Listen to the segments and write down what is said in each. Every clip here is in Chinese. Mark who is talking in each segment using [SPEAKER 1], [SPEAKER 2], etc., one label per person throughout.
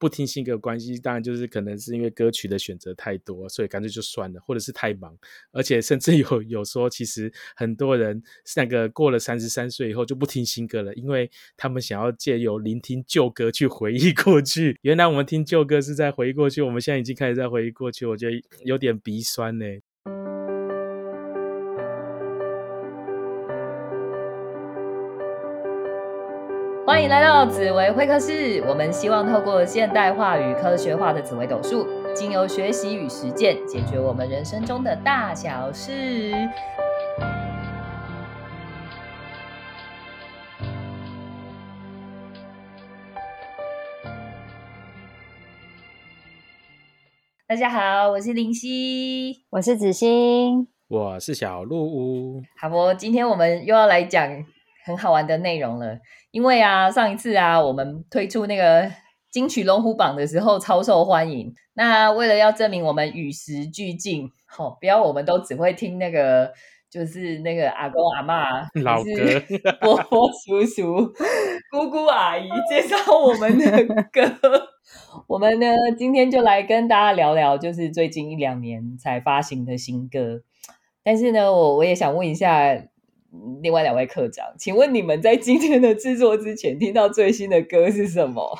[SPEAKER 1] 不听新歌关系，当然就是可能是因为歌曲的选择太多，所以干脆就算了，或者是太忙，而且甚至有有说，其实很多人那个过了三十三岁以后就不听新歌了，因为他们想要借由聆听旧歌去回忆过去。原来我们听旧歌是在回忆过去，我们现在已经开始在回忆过去，我觉得有点鼻酸呢。
[SPEAKER 2] 欢迎来到紫薇会客室。我们希望透过现代化与科学化的紫微斗数，经由学习与实践，解决我们人生中的大小事。大家好，我是林夕，
[SPEAKER 3] 我是子欣，
[SPEAKER 1] 我是小鹿屋。
[SPEAKER 2] 好不，今天我们又要来讲很好玩的内容了。因为啊，上一次啊，我们推出那个金曲龙虎榜的时候超受欢迎。那为了要证明我们与时俱进，吼，不要我们都只会听那个，就是那个阿公阿妈、
[SPEAKER 1] 老哥、
[SPEAKER 2] 伯伯叔叔、姑姑阿姨介绍我们的歌。我们呢，今天就来跟大家聊聊，就是最近一两年才发行的新歌。但是呢，我我也想问一下。另外两位课长，请问你们在今天的制作之前听到最新的歌是什么？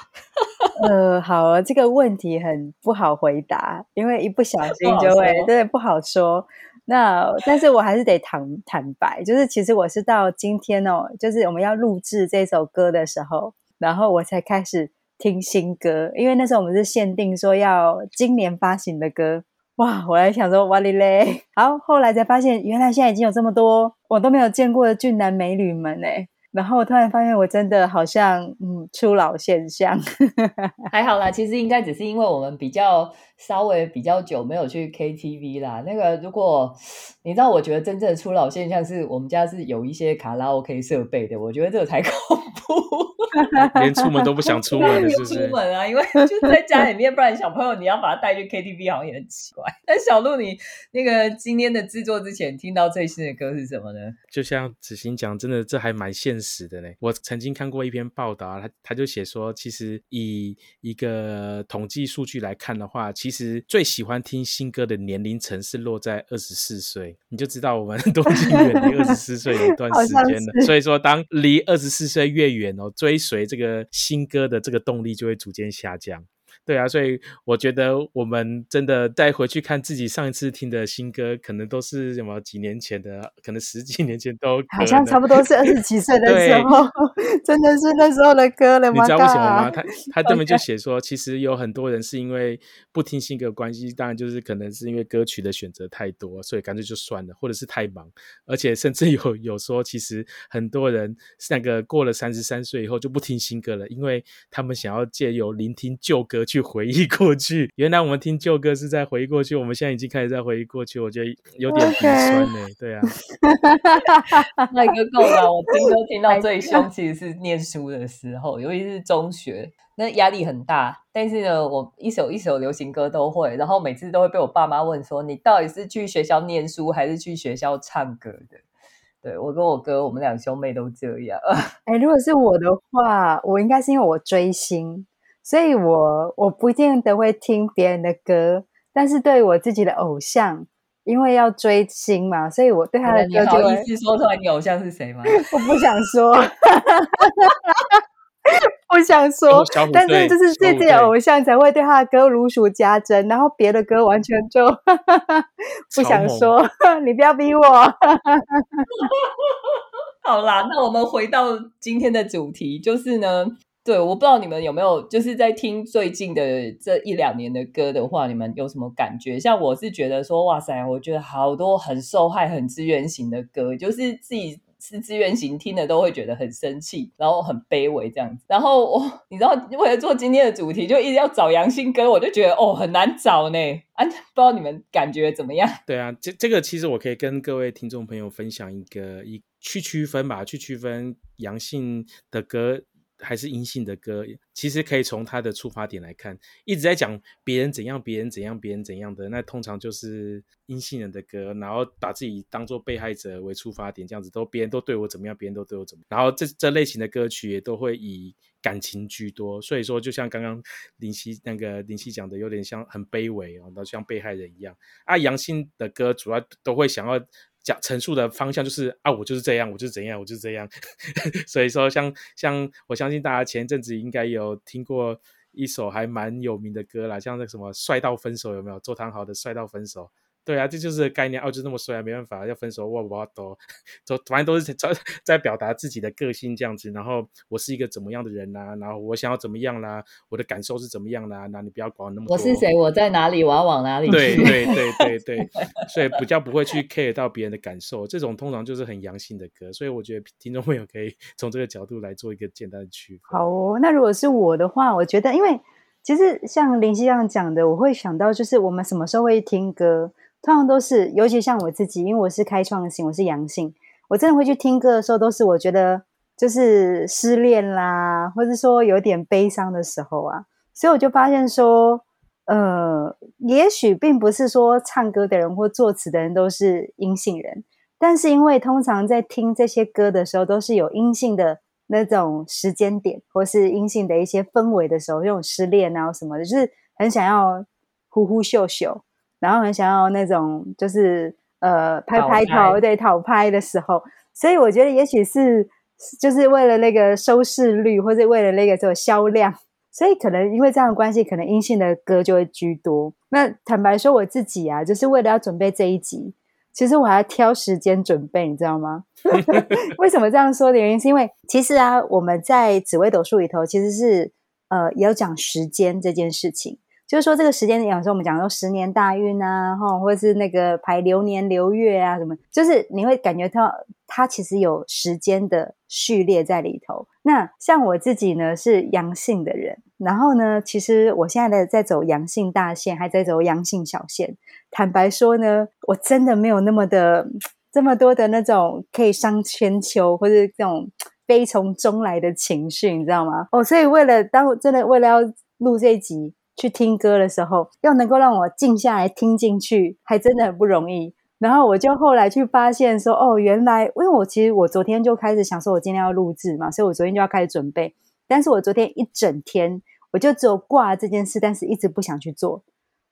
[SPEAKER 3] 呃，好，这个问题很不好回答，因为一不小 心就会，对，不好说。那但是我还是得坦坦白，就是其实我是到今天哦，就是我们要录制这首歌的时候，然后我才开始听新歌，因为那时候我们是限定说要今年发行的歌。哇！我还想说哇哩嘞，好，后来才发现，原来现在已经有这么多我都没有见过的俊男美女们哎。然后我突然发现，我真的好像嗯初老现象。
[SPEAKER 2] 还好啦，其实应该只是因为我们比较稍微比较久没有去 KTV 啦。那个如果你知道，我觉得真正的初老现象是我们家是有一些卡拉 OK 设备的，我觉得这个才 恐怖。
[SPEAKER 1] 连出门都不想出门，是不是？
[SPEAKER 2] 出门啊，因为就在家里面，不然小朋友你要把他带去 KTV 好像也很奇怪。但小鹿，你那个今天的制作之前听到最新的歌是什么呢？
[SPEAKER 1] 就像子欣讲，真的这还蛮现实的呢。我曾经看过一篇报道，他他就写说，其实以一个统计数据来看的话，其实最喜欢听新歌的年龄层是落在二十四岁，你就知道我们 都已经远离二十四岁有一段时间了。所以说，当离二十四岁越远哦，追随这个新歌的这个动力就会逐渐下降。对啊，所以我觉得我们真的再回去看自己上一次听的新歌，可能都是什么几年前的，可能十几年前都
[SPEAKER 3] 好像差不多是二十几岁的时候，真的是那时候的歌了
[SPEAKER 1] 吗？你知道为什么吗？他 他根本就写说，其实有很多人是因为不听新歌关系，当然就是可能是因为歌曲的选择太多，所以干脆就算了，或者是太忙，而且甚至有有说，其实很多人那个过了三十三岁以后就不听新歌了，因为他们想要借由聆听旧歌。去回忆过去，原来我们听旧歌是在回忆过去，我们现在已经开始在回忆过去，我觉得有点鼻酸呢。对啊，
[SPEAKER 2] 那个够了。我听歌听到最 凶，其实是念书的时候，尤其是中学，那压力很大。但是呢，我一首一首流行歌都会，然后每次都会被我爸妈问说：“你到底是去学校念书，还是去学校唱歌的？”对我跟我哥，我们两兄妹都这样。
[SPEAKER 3] 哎，如果是我的话，我应该是因为我追星。所以，我我不一定得会听别人的歌，但是对我自己的偶像，因为要追星嘛，所以我对他的歌就
[SPEAKER 2] 意思说出来，你偶像是谁吗？
[SPEAKER 3] 我不想说，不想说，但是就是自己的偶像才会对他的歌如数家珍，然后别的歌完全就 不想说。你不要逼我。
[SPEAKER 2] 好啦，那我们回到今天的主题，就是呢。对，我不知道你们有没有就是在听最近的这一两年的歌的话，你们有什么感觉？像我是觉得说，哇塞，我觉得好多很受害、很资源型的歌，就是自己是资源型听的都会觉得很生气，然后很卑微这样子。然后我，你知道，为了做今天的主题，就一直要找杨新歌，我就觉得哦很难找呢。啊，不知道你们感觉怎么样？
[SPEAKER 1] 对啊，这这个其实我可以跟各位听众朋友分享一个一去区分吧，去区分阳性的歌。还是阴性的歌，其实可以从他的出发点来看，一直在讲别人怎样，别人怎样，别人怎样的，那通常就是阴性人的歌，然后把自己当做被害者为出发点，这样子都别人都对我怎么样，别人都对我怎么，然后这这类型的歌曲也都会以感情居多，所以说就像刚刚林夕那个林夕讲的，有点像很卑微哦，那像被害人一样啊。阳性的歌主要都会想要。讲陈述的方向就是啊，我就是这样，我就是怎样，我就是这样。所以说，像像我相信大家前一阵子应该有听过一首还蛮有名的歌啦，像那什么《帅到分手》有没有？周汤豪的《帅到分手》。对啊，这就是概念。哦，就那么帅，没办法，要分手，我我都，都反正都是在在表达自己的个性这样子。然后我是一个怎么样的人呐？然后我想要怎么样啦？我的感受是怎么样啦？那你不要管那么多。
[SPEAKER 2] 我是谁？我在哪里？我要往哪里？
[SPEAKER 1] 对对对对对，所以比较不会去 care 到别人的感受。这种通常就是很阳性的歌，所以我觉得听众朋友可以 从这个角度来做一个简单的区
[SPEAKER 3] 分。好哦，那如果是我的话，我觉得，因为其实像林夕这样讲的，我会想到就是我们什么时候会听歌？通常都是，尤其像我自己，因为我是开创型，我是阳性，我真的会去听歌的时候，都是我觉得就是失恋啦，或者说有点悲伤的时候啊，所以我就发现说，呃，也许并不是说唱歌的人或作词的人都是阴性人，但是因为通常在听这些歌的时候，都是有阴性的那种时间点，或是阴性的一些氛围的时候，这种失恋啊什么的，就是很想要呼呼秀秀。然后很想要那种，就是呃拍拍头，对讨拍的时候，所以我觉得也许是就是为了那个收视率，或者为了那个这个销量，所以可能因为这样的关系，可能阴性的歌就会居多。那坦白说，我自己啊，就是为了要准备这一集，其实我还要挑时间准备，你知道吗？为什么这样说的原因，是因为其实啊，我们在紫微斗数里头，其实是呃也有讲时间这件事情。就是说，这个时间有时候我们讲说十年大运啊，哈，或者是那个排流年流月啊，什么，就是你会感觉到它其实有时间的序列在里头。那像我自己呢是阳性的人，然后呢，其实我现在的在走阳性大线，还在走阳性小线。坦白说呢，我真的没有那么的这么多的那种可以伤千秋，或者这种悲从中来的情绪，你知道吗？哦，所以为了当真的为了要录这集。去听歌的时候，要能够让我静下来听进去，还真的很不容易。然后我就后来去发现说，哦，原来因为我其实我昨天就开始想说，我今天要录制嘛，所以我昨天就要开始准备。但是我昨天一整天，我就只有挂这件事，但是一直不想去做。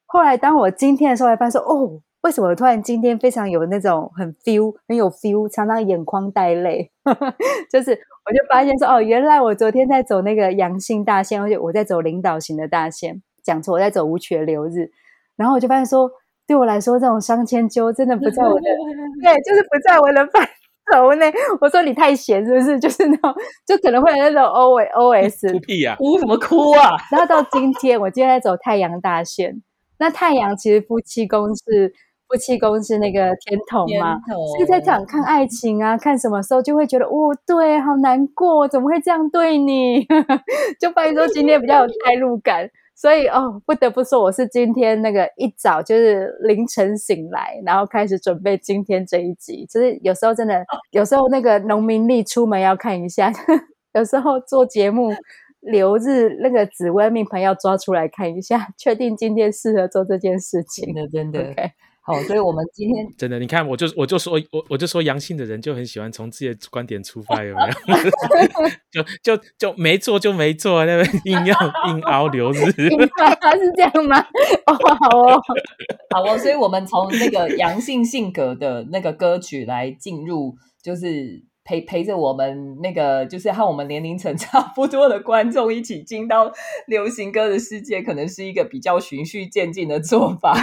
[SPEAKER 3] 后来当我今天的时候，才发现说，哦，为什么突然今天非常有那种很 feel，很有 feel，常常眼眶带泪，就是我就发现说，哦，原来我昨天在走那个阳性大线，而且我在走领导型的大线。讲错，我在走无曲的流日，然后我就发现说，对我来说，这种伤千秋真的不在我的，对，就是不在我的范畴内。我说你太闲是不是？就是那种，就可能会有那种 O O S
[SPEAKER 1] 哭屁呀，
[SPEAKER 2] 哭什么哭啊？
[SPEAKER 3] 然后到今天，我今天在走太阳大线，那太阳其实夫妻宫是夫妻宫是那个天同嘛，所以在讲看爱情啊，看什么时候就会觉得，哦，对，好难过，怎么会这样对你？就发现说今天比较有代入感。所以哦，不得不说，我是今天那个一早就是凌晨醒来，然后开始准备今天这一集。就是有时候真的，有时候那个农民历出门要看一下，有时候做节目 留日那个紫微命盘要抓出来看一下，确定今天适合做这件事情。
[SPEAKER 2] 真的，真的。好，所以我们今天
[SPEAKER 1] 真的，你看，我就我就说，我我就说，阳性的人就很喜欢从自己的观点出发，有没有？就就就没做就没做，那边硬要硬熬留日，是
[SPEAKER 3] 这样吗？哦，好哦，
[SPEAKER 2] 好哦。所以我们从那个阳性性格的那个歌曲来进入，就是陪陪着我们那个，就是和我们年龄层差不多的观众一起进到流行歌的世界，可能是一个比较循序渐进的做法。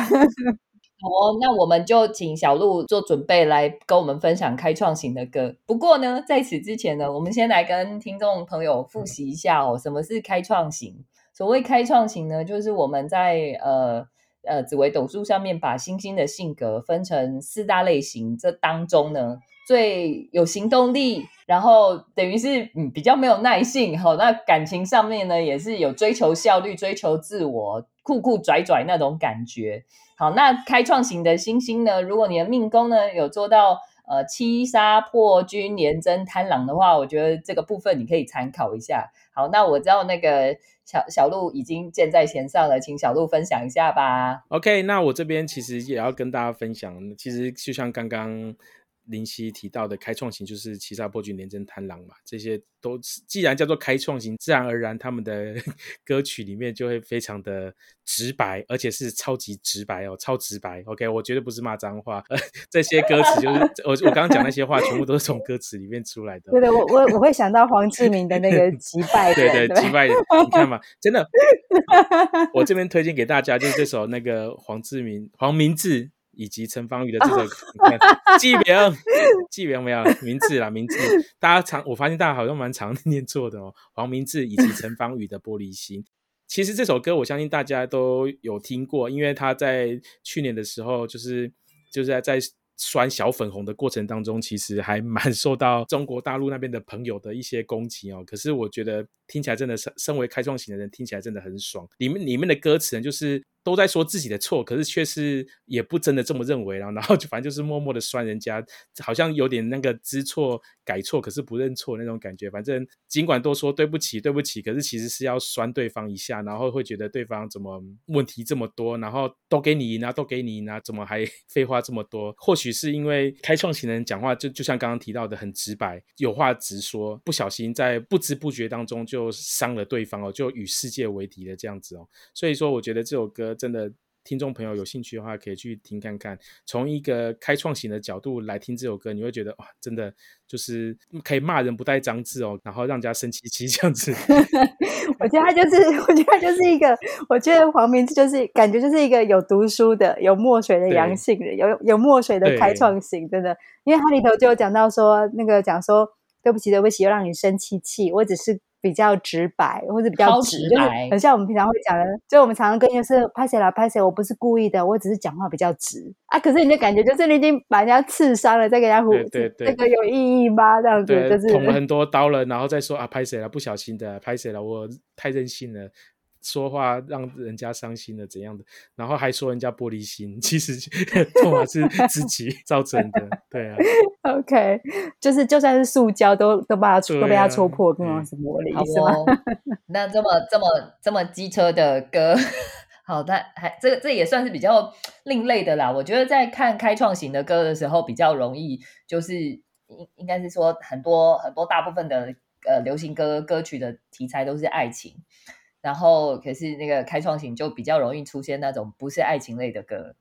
[SPEAKER 2] 好哦，那我们就请小鹿做准备来跟我们分享开创型的歌。不过呢，在此之前呢，我们先来跟听众朋友复习一下哦，什么是开创型？所谓开创型呢，就是我们在呃呃紫微斗数上面把星星的性格分成四大类型，这当中呢最有行动力，然后等于是嗯比较没有耐性，好，那感情上面呢也是有追求效率、追求自我、酷酷拽拽那种感觉。好，那开创型的星星呢？如果你的命宫呢有做到呃七杀破军连征贪狼的话，我觉得这个部分你可以参考一下。好，那我知道那个小小鹿已经箭在弦上了，请小鹿分享一下吧。
[SPEAKER 1] OK，那我这边其实也要跟大家分享，其实就像刚刚林夕提到的，开创型就是七杀破军连贞贪狼嘛，这些都既然叫做开创型，自然而然他们的 歌曲里面就会非常的直白，而且是超级直白哦，超直白。OK，我绝对不是骂脏话，呃，这些歌词就是我我刚刚讲那些话，全部都是从歌词里面出来的。
[SPEAKER 3] 对对，我我我会想到黄志明的那个 击败
[SPEAKER 1] 对，对，击败人，你看嘛，真的，我这边推荐给大家就是这首那个黄志明、黄明志以及陈芳宇的这首，你看 记名，记名没有名字啦，名字，大家常我发现大家好像蛮常 念错的哦，黄明志以及陈芳宇的《玻璃心》。其实这首歌我相信大家都有听过，因为他在去年的时候就是就是在在酸小粉红的过程当中，其实还蛮受到中国大陆那边的朋友的一些攻击哦。可是我觉得听起来真的是，身为开创型的人，听起来真的很爽。里面里面的歌词呢，就是都在说自己的错，可是却是也不真的这么认为，然后 然后就反正就是默默的酸人家，好像有点那个知错改错，可是不认错那种感觉。反正尽管都说对不起对不起，可是其实是要酸对方一下，然后会觉得对方怎么问题这么多，然后都给你赢啊，都给你赢啊，怎么还 废话这么多？或许是因为开创型的人讲话就就像刚刚提到的很直白，有话直说，不小心在不知不觉当中就伤了对方哦，就与世界为敌的这样子哦。所以说，我觉得这首歌真的。听众朋友有兴趣的话，可以去听看看。从一个开创型的角度来听这首歌，你会觉得哇，真的就是可以骂人不带脏字哦，然后让人家生气气这样子。
[SPEAKER 3] 我觉得他就是，我觉得他就是一个，我觉得黄明志就是感觉就是一个有读书的、有墨水的阳性人，有有墨水的开创型，真的。因为他里头就有讲到说，那个讲说对不起，对不起，又让你生气气，我只是。比较直白，或者比较直，就是很像我们平常会讲的，就我们常常跟就是拍谁啦拍谁，我不是故意的，我只是讲话比较直啊。可是你的感觉就是你已经把人家刺伤了，再给人家胡，
[SPEAKER 1] 对对，
[SPEAKER 3] 这个有意义吗？这样子就是
[SPEAKER 1] 捅了很多刀了，然后再说啊拍谁了，不小心的拍谁了，我太任性了。说话让人家伤心了怎样的，然后还说人家玻璃心，其实 痛还是自己 造成的，对啊。
[SPEAKER 3] OK，就是就算是塑胶都都把它、啊、都被它戳破，更是玻璃，是吗？
[SPEAKER 2] 哦、那这么这么这么机车的歌，好，但还这这也算是比较另类的啦。我觉得在看开创型的歌的时候，比较容易就是应应该是说很多很多大部分的呃流行歌歌曲的题材都是爱情。然后，可是那个开创型就比较容易出现那种不是爱情类的歌。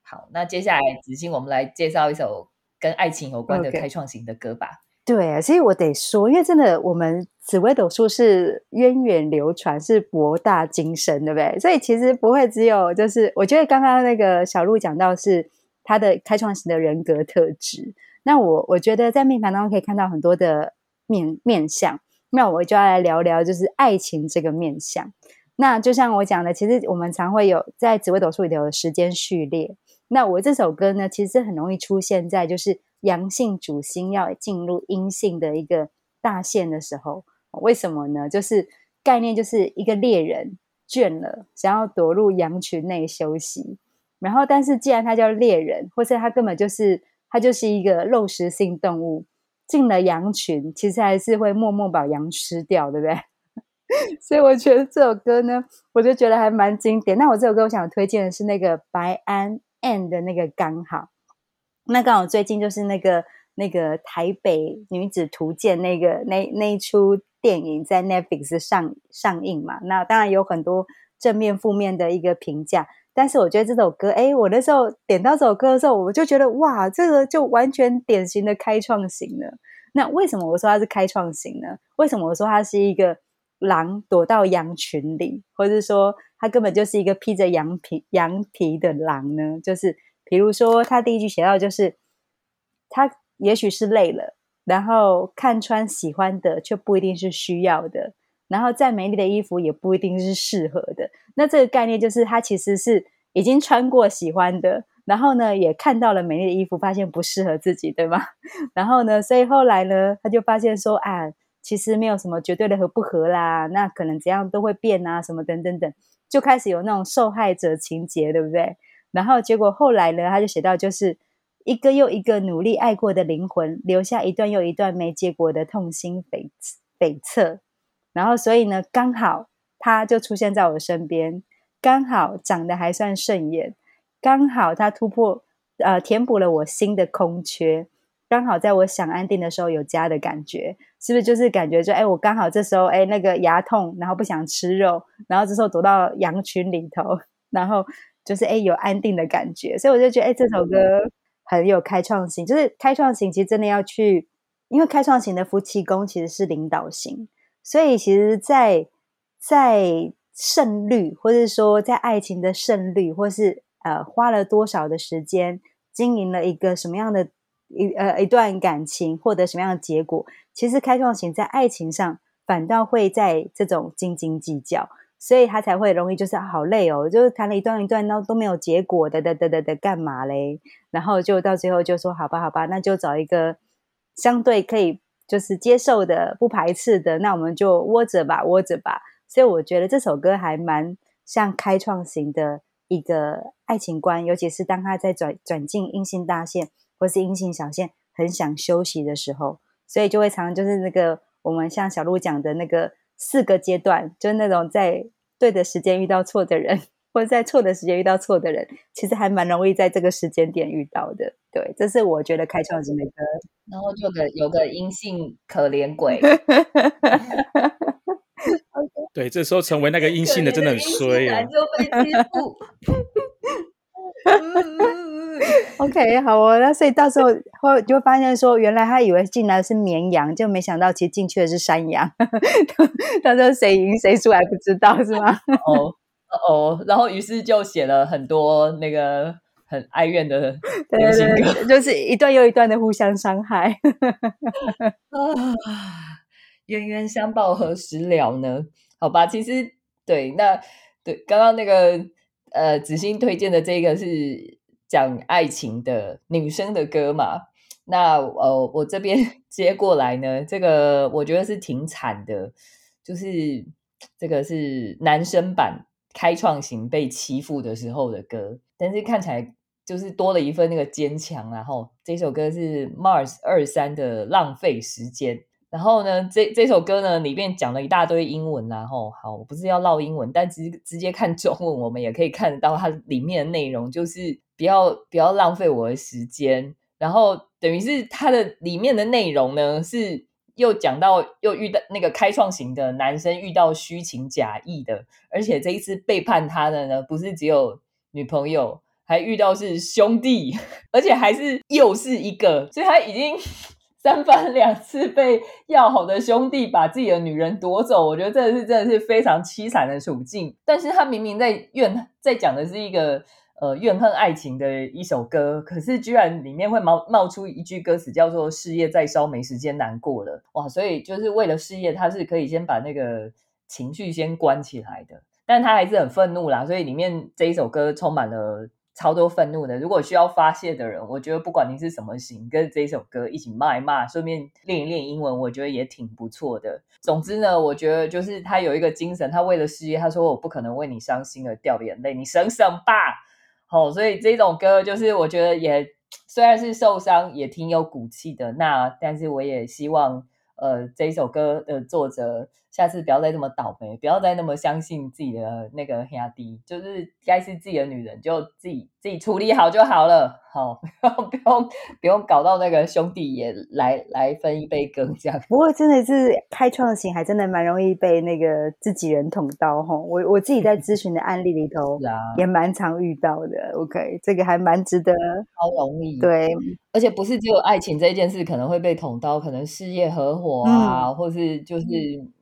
[SPEAKER 2] 好，那接下来子欣，我们来介绍一首跟爱情有关的开创型的歌吧。
[SPEAKER 3] Okay. 对啊，所以我得说，因为真的，我们紫微斗数是源远流传，是博大精深，对不对？所以其实不会只有，就是我觉得刚刚那个小鹿讲到是他的开创型的人格特质。那我我觉得在命盘当中可以看到很多的面面相。那我就要来聊聊，就是爱情这个面相。那就像我讲的，其实我们常会有在紫微斗数里头的时间序列。那我这首歌呢，其实很容易出现在就是阳性主星要进入阴性的一个大限的时候。为什么呢？就是概念就是一个猎人倦了，想要躲入羊群内休息。然后，但是既然他叫猎人，或者他根本就是他就是一个肉食性动物。进了羊群，其实还是会默默把羊吃掉，对不对？所以我觉得这首歌呢，我就觉得还蛮经典。那我这首歌我想推荐的是那个白安 and 的那个刚好。那刚好最近就是那个那个台北女子图鉴那个那那一出电影在 Netflix 上上映嘛。那当然有很多正面负面的一个评价。但是我觉得这首歌，哎，我那时候点到这首歌的时候，我就觉得哇，这个就完全典型的开创型了。那为什么我说它是开创型呢？为什么我说它是一个狼躲到羊群里，或者说它根本就是一个披着羊皮羊皮的狼呢？就是比如说，他第一句写到就是他也许是累了，然后看穿喜欢的却不一定是需要的。然后再美丽的衣服也不一定是适合的。那这个概念就是，他其实是已经穿过喜欢的，然后呢，也看到了美丽的衣服，发现不适合自己，对吗？然后呢，所以后来呢，他就发现说，啊，其实没有什么绝对的合不合啦，那可能怎样都会变啊，什么等等等，就开始有那种受害者情节，对不对？然后结果后来呢，他就写到，就是一个又一个努力爱过的灵魂，留下一段又一段没结果的痛心悱悱恻。然后，所以呢，刚好他就出现在我身边，刚好长得还算顺眼，刚好他突破呃填补了我心的空缺，刚好在我想安定的时候有家的感觉，是不是就是感觉就哎，我刚好这时候哎那个牙痛，然后不想吃肉，然后这时候躲到羊群里头，然后就是哎有安定的感觉，所以我就觉得哎这首歌很有开创性，就是开创型其实真的要去，因为开创型的夫妻宫其实是领导型。所以，其实，在在胜率，或者说在爱情的胜率，或是呃花了多少的时间经营了一个什么样的一呃一段感情，获得什么样的结果，其实开创型在爱情上反倒会在这种斤斤计较，所以他才会容易就是好累哦，就是谈了一段一段都都没有结果的的的的的干嘛嘞？然后就到最后就说好吧好吧，那就找一个相对可以。就是接受的、不排斥的，那我们就窝着吧，窝着吧。所以我觉得这首歌还蛮像开创型的一个爱情观，尤其是当他在转转进阴性大线或是阴性小线，很想休息的时候，所以就会常常就是那个我们像小鹿讲的那个四个阶段，就是那种在对的时间遇到错的人。或者在错的时间遇到错的人，其实还蛮容易在这个时间点遇到的。对，这是我觉得开创性的歌。
[SPEAKER 2] 然后就个有个阴性可怜鬼。
[SPEAKER 1] 对，这时候成为那个阴性的真的很衰啊。
[SPEAKER 2] 就被欺负。
[SPEAKER 3] OK，好哦。那所以到时候会就会发现说，原来他以为进来是绵羊，就没想到其实进去的是山羊。到时候谁赢谁输还不知道是吗？
[SPEAKER 2] 哦。哦，然后于是就写了很多那个很哀怨的
[SPEAKER 3] 对对歌，就是一段又一段的互相伤害。
[SPEAKER 2] 啊冤冤相报何时了呢？好吧，其实对，那对刚刚那个呃子欣推荐的这个是讲爱情的女生的歌嘛？那呃我这边 接过来呢，这个我觉得是挺惨的，就是这个是男生版。开创型被欺负的时候的歌，但是看起来就是多了一份那个坚强。然后这首歌是 Mars 二三的《浪费时间》。然后呢，这这首歌呢里面讲了一大堆英文。然后好，我不是要唠英文，但直直接看中文，我们也可以看得到它里面的内容，就是不要不要浪费我的时间。然后等于是它的里面的内容呢是。又讲到又遇到那个开创型的男生遇到虚情假意的，而且这一次背叛他的呢，不是只有女朋友，还遇到是兄弟，而且还是又是一个，所以他已经 三番两次被要好的兄弟把自己的女人夺走，我觉得这是真的是非常凄惨的处境。但是他明明在怨，在讲的是一个。呃，怨恨爱情的一首歌，可是居然里面会冒冒出一句歌词，叫做“事业再烧，没时间难过了”。哇，所以就是为了事业，他是可以先把那个情绪先关起来的，但他还是很愤怒啦。所以里面这一首歌充满了超多愤怒的。如果需要发泄的人，我觉得不管你是什么型，跟这首歌一起骂一骂，顺便练一练英文，我觉得也挺不错的。总之呢，我觉得就是他有一个精神，他为了事业，他说我不可能为你伤心而掉眼泪，你省省吧。好，所以这种歌就是我觉得也 虽然是受伤，也挺有骨气的。那但是我也希望，呃，这一首歌的作者。下次不要再这么倒霉，不要再那么相信自己的那个黑压低，就是该是自己的女人就自己自己处理好就好了，好，不用不用搞到那个兄弟也来来分一杯羹这样。
[SPEAKER 3] 不过真的是开创型，还真的蛮容易被那个自己人捅刀哈。我我自己在咨询的案例里 头，也蛮常遇到的。OK，这个还蛮值得，
[SPEAKER 2] 好容易。
[SPEAKER 3] 对，
[SPEAKER 2] 而且不是只有爱情这一件事可能会被捅刀，可能事业合伙啊，或是就是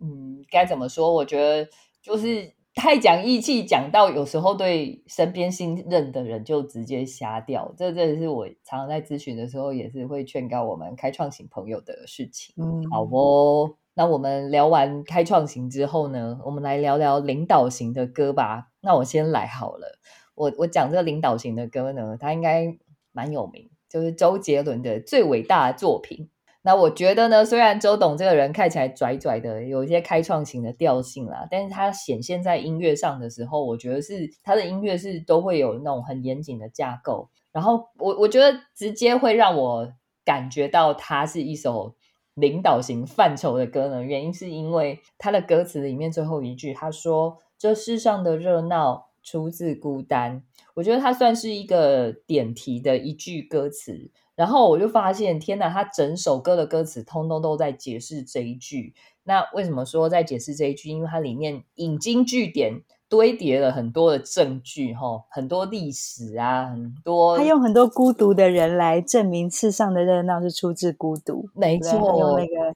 [SPEAKER 2] 嗯。该怎么说？我觉得就是太讲义气，讲到有时候对身边信任的人就直接瞎掉。这这是我常常在咨询的时候，也是会劝告我们开创型朋友的事情。嗯，好哦。那我们聊完开创型之后呢，我们来聊聊领导型的歌吧。那我先来好了。我我讲这个领导型的歌呢，它应该蛮有名，就是周杰伦的最伟大的作品。那我觉得呢，虽然周董这个人看起来拽拽的，有一些开创型的调性啦，但是他显现在音乐上的时候，我觉得是他的音乐是都会有那种很严谨的架构。然后我我觉得直接会让我感觉到它是一首领导型范畴的歌呢，原因是因为他的歌词里面最后一句他说：“这世上的热闹出自孤单。”我觉得它算是一个点题的一句歌词。然后我就发现，天哪！他整首歌的歌词通通都在解释这一句。那为什么说在解释这一句？因为它里面引经据典，堆叠了很多的证据，哈，很多历史啊，很多。
[SPEAKER 3] 他用很多孤独的人来证明世上的热闹是出自孤独。
[SPEAKER 2] 没错，
[SPEAKER 3] 用那个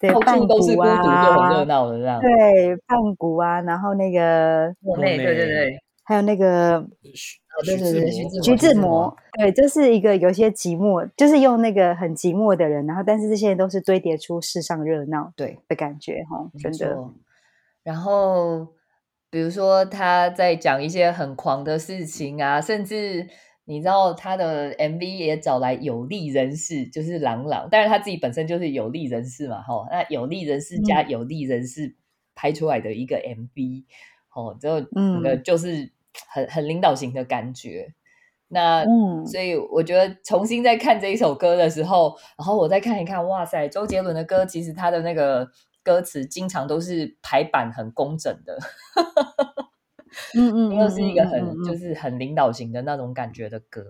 [SPEAKER 3] 对，
[SPEAKER 2] 到处都是孤独就很热闹的这样。
[SPEAKER 3] 对，半谷啊，然后那个，
[SPEAKER 2] 对对对对，
[SPEAKER 3] 还有那个。对对对，徐志摩，对，这是一个有些寂寞，就是用那个很寂寞的人，然后但是这些人都是堆叠出世上热闹
[SPEAKER 2] 对
[SPEAKER 3] 的感觉哈，真的。
[SPEAKER 2] 然后比如说他在讲一些很狂的事情啊，甚至你知道他的 MV 也找来有利人士，就是朗朗，但是他自己本身就是有利人士嘛，哈，那有利人士加有利人士拍出来的一个 MV，哦，就那个就是。很很领导型的感觉，那嗯。所以我觉得重新再看这一首歌的时候，然后我再看一看，哇塞，周杰伦的歌其实他的那个歌词经常都是排版很工整的，
[SPEAKER 3] 嗯嗯，
[SPEAKER 2] 又是一个很就是很领导型的那种感觉的歌，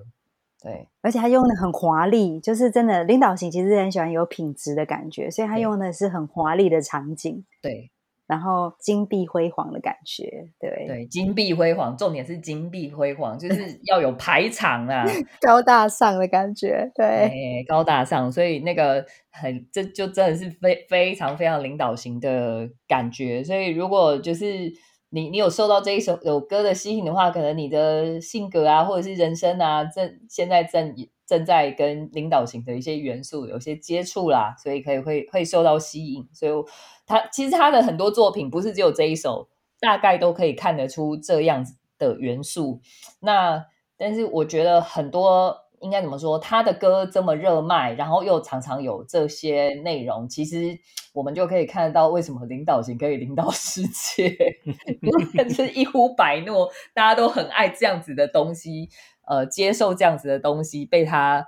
[SPEAKER 2] 对，
[SPEAKER 3] 而且他用的很华丽，就是真的领导型其实很喜欢有品质的感觉，所以他用的是很华丽的场景，
[SPEAKER 2] 对。
[SPEAKER 3] 然后金碧辉煌的感觉，对
[SPEAKER 2] 对，金碧辉煌，重点是金碧辉煌，就是要有排场啊，
[SPEAKER 3] 高大上的感觉，对，
[SPEAKER 2] 高大上，所以那个很，这就真的是非非常非常领导型的感觉。所以如果就是你你有受到这一首有歌的吸引的话，可能你的性格啊，或者是人生啊，正现在正正在跟领导型的一些元素有些接触啦，所以可以会会受到吸引，所以。他其实他的很多作品不是只有这一首，大概都可以看得出这样子的元素。那但是我觉得很多应该怎么说，他的歌这么热卖，然后又常常有这些内容，其实我们就可以看得到为什么领导型可以领导世界，是一呼百诺，大家都很爱这样子的东西，呃，接受这样子的东西，被他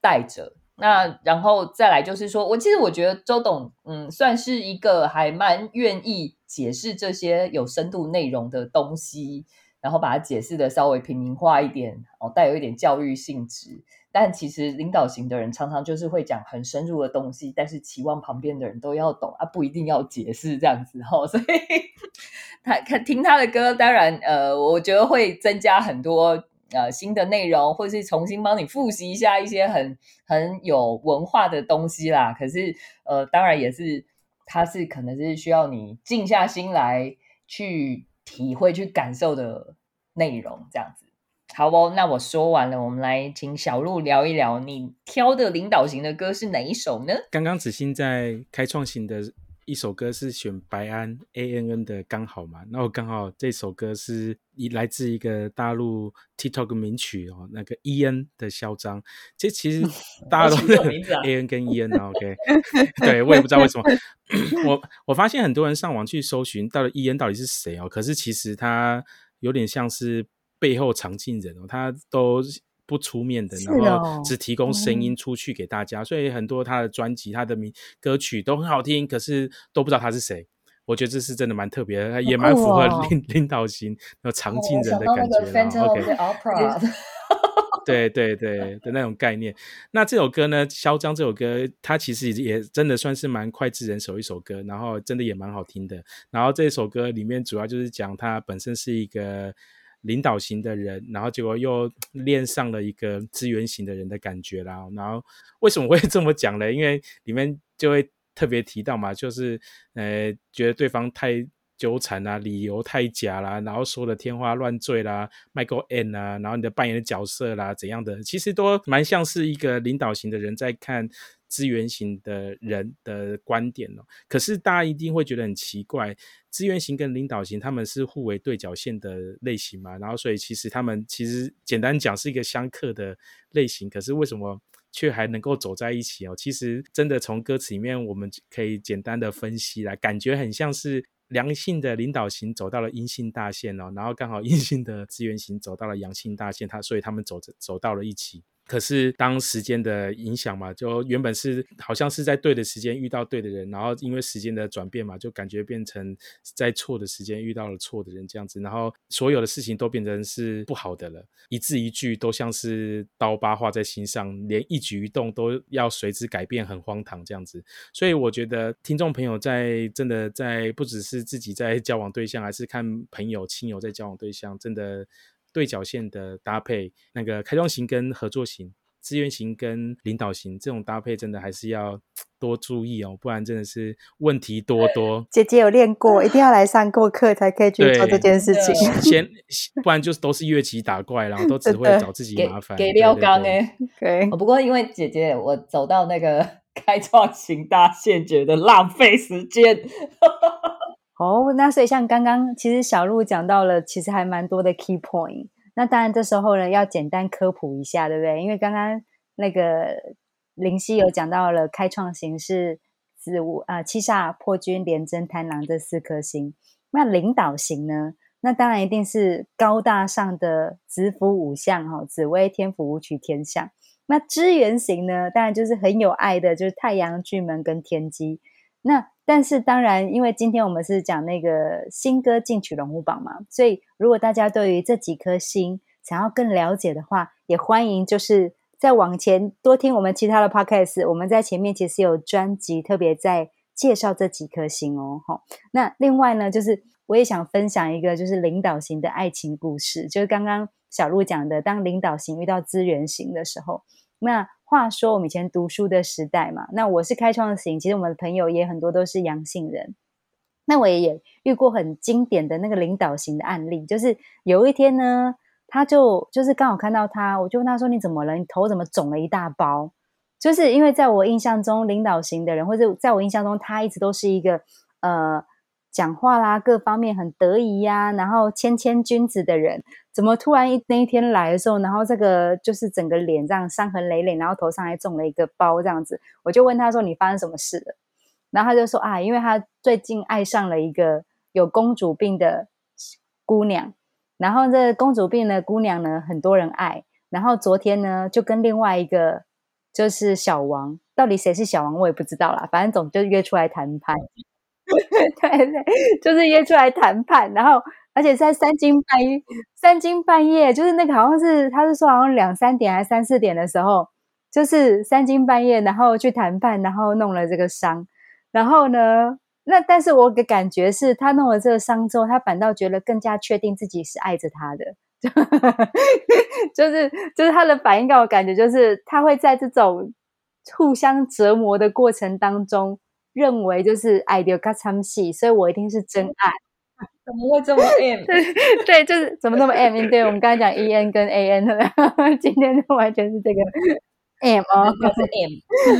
[SPEAKER 2] 带着。那然后再来就是说，我其实我觉得周董，嗯，算是一个还蛮愿意解释这些有深度内容的东西，然后把它解释的稍微平民化一点，哦，带有一点教育性质。但其实领导型的人常常就是会讲很深入的东西，但是期望旁边的人都要懂啊，不一定要解释这样子哈。所以 他看听他的歌，当然呃，我觉得会增加很多。呃，新的内容，或是重新帮你复习一下一些很很有文化的东西啦。可是，呃，当然也是，他是可能是需要你静下心来去体会、去感受的内容，这样子。好哦，那我说完了，我们来请小鹿聊一聊，你挑的领导型的歌是哪一首呢？
[SPEAKER 1] 刚刚子欣在开创型的。一首歌是选白安 A N N 的刚好嘛，那我刚好这首歌是一来自一个大陆 TikTok 名曲哦，那个 E N 的嚣张，这其实 大家都 A N 跟 E N 啊，OK，对我也不知道为什么，我我发现很多人上网去搜寻到底 E N 到底是谁哦，可是其实他有点像是背后藏镜人哦，他都。不出面的，然后只提供声音出去给大家，所以很多他的专辑、他的名歌曲都很好听，可是都不知道他是谁。我觉得这是真的蛮特别的，也蛮符合领领导型、有常进人的感觉。OK，对对对的那种概念。那这首歌呢，《嚣张》这首歌，它其实也真的算是蛮脍炙人口一首歌，然后真的也蛮好听的。然后这首歌里面主要就是讲他本身是一个。领导型的人，然后结果又恋上了一个资源型的人的感觉啦。然后为什么会这么讲呢？因为里面就会特别提到嘛，就是呃，觉得对方太纠缠啊，理由太假啦，然后说的天花乱坠啦，Michael N 啊，然后你的扮演的角色啦怎样的，其实都蛮像是一个领导型的人在看。资源型的人的观点哦，可是大家一定会觉得很奇怪，资源型跟领导型他们是互为对角线的类型嘛？然后所以其实他们其实简单讲是一个相克的类型，可是为什么却还能够走在一起哦。其实真的从歌词里面，我们可以简单的分析来，感觉很像是良性的领导型走到了阴性大线哦，然后刚好 阴性的资源型走到了阳性大线，他所以他们走着走到了一起。可是当时间的影响嘛，就原本是好像是在对的时间遇到对的人，然后因为时间的转变嘛，就感觉变成在错的时间遇到了错的人这样子，然后所有的事情都变成是不好的了，一字一句都像是刀疤画在心上，连一举一动都要随之改变，很荒唐这样子。所以我觉得听众朋友在真的在不只是自己在交往对象，还是看朋友亲友在交往对象，真的。对角线的搭配，那个开创型跟合作型、资源型跟领导型这种搭配，真的还是要 多注意哦，不然真的是问题多多。
[SPEAKER 3] 姐姐有练过，一定要来上过课才可以去做这件事情。
[SPEAKER 1] 先，不然就是都是越级打怪，然后都 只会找自己麻烦。
[SPEAKER 2] 给廖刚哎，
[SPEAKER 3] 对。
[SPEAKER 2] 不过因为姐姐，我走到那个 开创型大线，觉得浪费时间。
[SPEAKER 3] 哦，那所以像刚刚其实小鹿讲到了，其实还蛮多的 key point。那当然这时候呢，要简单科普一下，对不对？因为刚刚那个林夕有讲到了开创型是子午啊七煞破军廉贞贪狼这四颗星。那领导型呢？那当然一定是高大上的子府五相哈，紫薇天府武曲天相。那支援型呢？当然就是很有爱的，就是太阳巨门跟天机。那但是当然，因为今天我们是讲那个新歌进取龙虎榜嘛，所以如果大家对于这几颗星想要更了解的话，也欢迎就是再往前多听我们其他的 podcast。我们在前面其实有专辑特别在介绍这几颗星哦。哈，那另外呢，就是我也想分享一个就是领导型的爱情故事，就是刚刚小鹿讲的，当领导型遇到资源型的时候，那。话说我们以前读书的时代嘛，那我是开创型，其实我们的朋友也很多都是阳性人。那我也遇过很经典的那个领导型的案例，就是有一天呢，他就就是刚好看到他，我就问他说：“你怎么了？你头怎么肿了一大包？”就是因为在我印象中，领导型的人，或者在我印象中，他一直都是一个呃。讲话啦，各方面很得意呀，然后谦谦君子的人，怎么突然一那一天来的时候，然后这个就是整个脸这样伤痕累累，然后头上还中了一个包这样子，我就问他说：“你发生什么事了？”然后他就说：“啊，因为他最近爱上了一个有公主病的姑娘，然后这公主病的姑娘呢，很多人爱，然后昨天呢就跟另外一个就是小王，到底谁是小王我也不知道啦，反正总就约出来谈判。”对对，就是约出来谈判，然后而且在三更半夜，三更半夜，就是那个好像是他是说好像两三点还是三四点的时候，就是三更半夜，然后去谈判，然后弄了这个伤，然后呢，那但是我的感觉是他弄了这个伤之后，他反倒觉得更加确定自己是爱着他的，就是就是他的反应给我感觉就是他会在这种互相折磨的过程当中。认为就是爱丢卡参戏，所以我一定是真爱。
[SPEAKER 2] 怎么会这么 M？
[SPEAKER 3] 对对，就是怎么那么 M？对，我们刚才讲 E N 跟 A N 的，今天就完全是这个 M 哦，
[SPEAKER 2] 是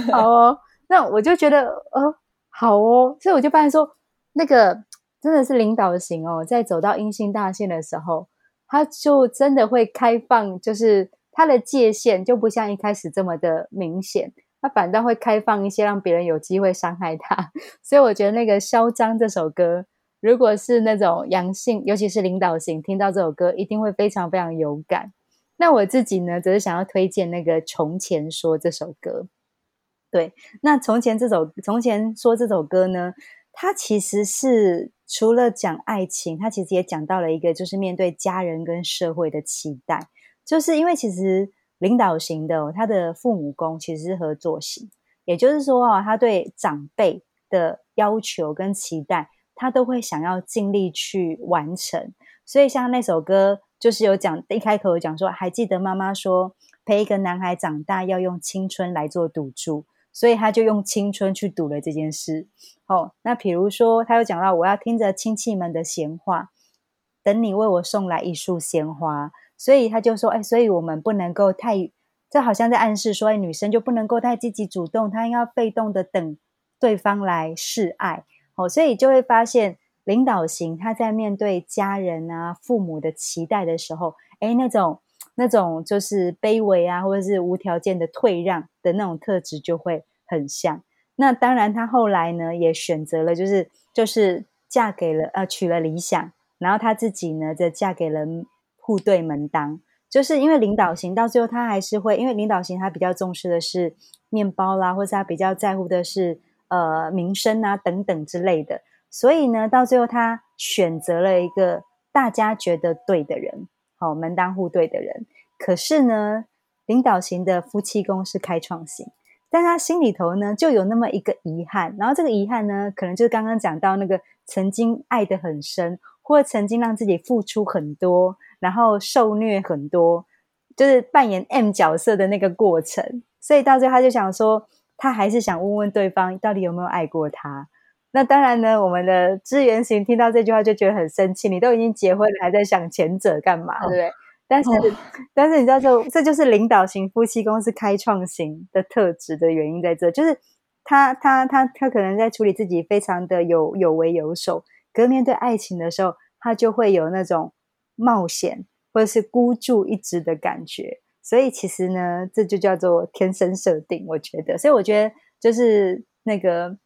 [SPEAKER 2] M。
[SPEAKER 3] 好哦，那我就觉得哦，好哦，所以我就发现说，那个真的是领导型哦，在走到阴性大线的时候，他就真的会开放，就是他的界限就不像一开始这么的明显。他反倒会开放一些，让别人有机会伤害他。所以我觉得那个《嚣张》这首歌，如果是那种阳性，尤其是领导型，听到这首歌一定会非常非常有感。那我自己呢，则是想要推荐那个《从前说》这首歌。对，那《从前》这首《从前说》这首歌呢，它其实是除了讲爱情，它其实也讲到了一个，就是面对家人跟社会的期待，就是因为其实。领导型的，他的父母宫其实是合作型，也就是说啊，他对长辈的要求跟期待，他都会想要尽力去完成。所以像那首歌，就是有讲一开口有讲说，还记得妈妈说，陪一个男孩长大要用青春来做赌注，所以他就用青春去赌了这件事。哦，那比如说，他又讲到，我要听着亲戚们的闲话，等你为我送来一束鲜花。所以他就说：“哎，所以我们不能够太，这好像在暗示说，哎，女生就不能够太积极主动，她应该被动的等对方来示爱。哦，所以就会发现，领导型他在面对家人啊、父母的期待的时候，哎，那种那种就是卑微啊，或者是无条件的退让的那种特质就会很像。那当然，他后来呢也选择了，就是就是嫁给了呃娶了理想，然后他自己呢则嫁给了户对门当。就是因为领导型到最后他还是会，因为领导型他比较重视的是面包啦，或者他比较在乎的是呃名声啊等等之类的，所以呢到最后他选择了一个大家觉得对的人，好门当户对的人。可是呢，领导型的夫妻宫是开创型。但他心里头呢，就有那么一个遗憾，然后这个遗憾呢，可能就是刚刚讲到那个曾经爱得很深，或曾经让自己付出很多，然后受虐很多，就是扮演 M 角色的那个过程。所以到最后他就想说，他还是想问问对方到底有没有爱过他。那当然呢，我们的资源型听到这句话就觉得很生气，你都已经结婚了，还在想前者干嘛，对不对？但是，但是你知道，这这就是领导型夫妻宫是开创型的特质的原因，在这就是他他他他可能在处理自己非常的有有为有守，可是面对爱情的时候，他就会有那种冒险或者是孤注一掷的感觉。所以其实呢，这就叫做天生设定，我觉得。所以我觉得就是那个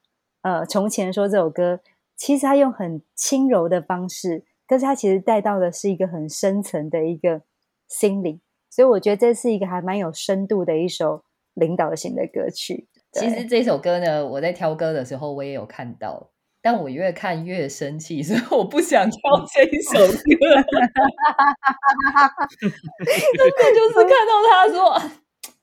[SPEAKER 3] 呃，从前说这首歌，其实他用很轻柔的方式，但是他其实带到的是一个很深层的一个。心理，所以我觉得这是一个还蛮有深度的一首领导型的歌曲。
[SPEAKER 2] 其实这首歌呢，我在挑歌的时候我也有看到，但我越看越生气，所以我不想挑这一首歌。真的就是看到他说。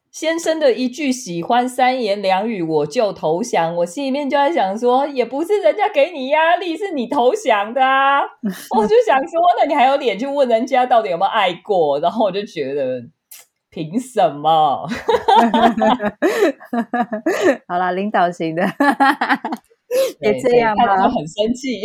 [SPEAKER 2] 先生的一句喜欢三言两语我就投降，我心里面就在想说，也不是人家给你压力，是你投降的啊！我就想说，那你还有脸去问人家到底有没有爱过？然后我就觉得，凭什么？
[SPEAKER 3] 好啦，领导型的。也这样吗？
[SPEAKER 2] 很生气，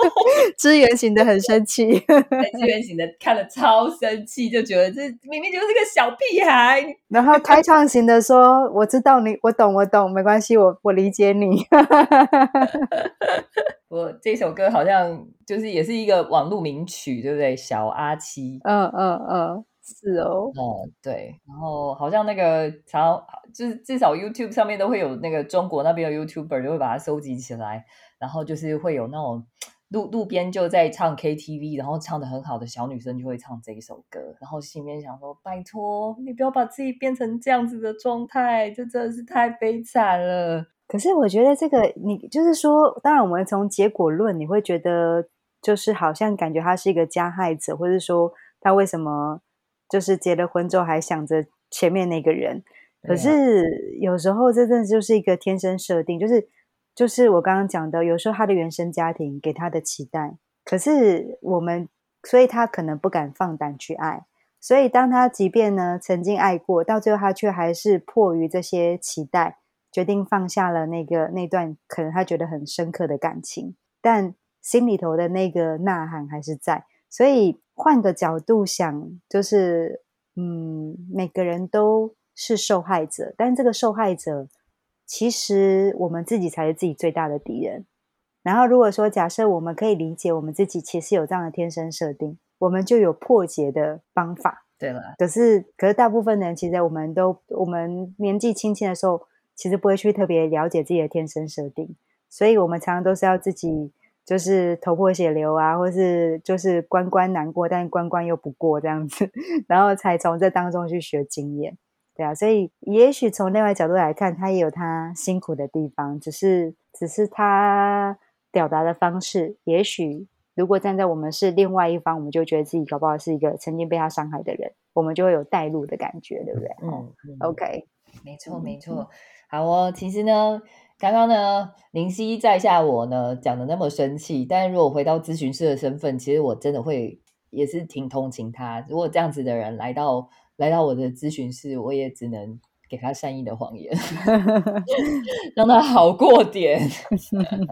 [SPEAKER 3] 资源型的很生气，
[SPEAKER 2] 资源型的看了超生气，就觉得这明明就是个小屁孩。
[SPEAKER 3] 然后开创型的说：“我知道你，我懂，我懂，没关系，我我理解你。”
[SPEAKER 2] 我这首歌好像就是也是一个网络名曲，对不对？小阿七，
[SPEAKER 3] 嗯嗯嗯。是哦，
[SPEAKER 2] 嗯，对，然后好像那个常就是至少 YouTube 上面都会有那个中国那边的 YouTuber 就会把它收集起来，然后就是会有那种路路边就在唱 KTV，然后唱的很好的小女生就会唱这一首歌，然后心里面想说：拜托，你不要把自己变成这样子的状态，这真的是太悲惨了。
[SPEAKER 3] 可是我觉得这个你就是说，当然我们从结果论，你会觉得就是好像感觉他是一个加害者，或者说他为什么？就是结了婚之后还想着前面那个人，可是有时候这真的就是一个天生设定，就是就是我刚刚讲的，有时候他的原生家庭给他的期待，可是我们，所以他可能不敢放胆去爱，所以当他即便呢曾经爱过，到最后他却还是迫于这些期待，决定放下了那个那段可能他觉得很深刻的感情，但心里头的那个呐喊还是在，所以。换个角度想，就是，嗯，每个人都是受害者，但这个受害者其实我们自己才是自己最大的敌人。然后，如果说假设我们可以理解我们自己其实有这样的天生设定，我们就有破解的方法。
[SPEAKER 2] 对了，
[SPEAKER 3] 可是，可是大部分人其实我们都，我们年纪轻轻的时候，其实不会去特别了解自己的天生设定，所以我们常常都是要自己。就是头破血流啊，或是就是关关难过，但是关关又不过这样子，然后才从这当中去学经验，对啊，所以也许从另外角度来看，他也有他辛苦的地方，只是只是他表达的方式，也许如果站在我们是另外一方，我们就觉得自己搞不好是一个曾经被他伤害的人，我们就会有带入的感觉，对不对？嗯，OK，
[SPEAKER 2] 没错没错，好哦，其实呢。刚刚呢，林夕在下我呢讲的那么生气，但如果回到咨询师的身份，其实我真的会也是挺同情他。如果这样子的人来到来到我的咨询室，我也只能给他善意的谎言，让他好过点。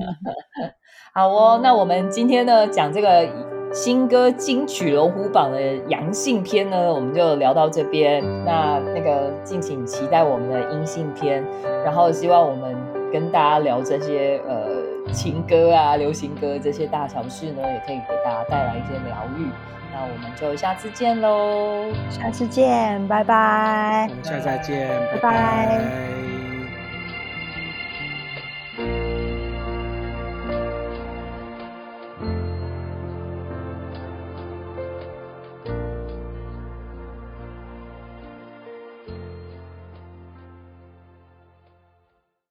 [SPEAKER 2] 好哦，那我们今天呢讲这个新歌金曲龙虎榜的阳性篇呢，我们就聊到这边。那那个敬请期待我们的阴性篇，然后希望我们。跟大家聊这些呃情歌啊、流行歌这些大小事呢，也可以给大家带来一些疗愈。那我们就下次见喽，
[SPEAKER 3] 下次见，拜拜。
[SPEAKER 1] 我们下次再见，
[SPEAKER 3] 拜拜
[SPEAKER 1] 拜拜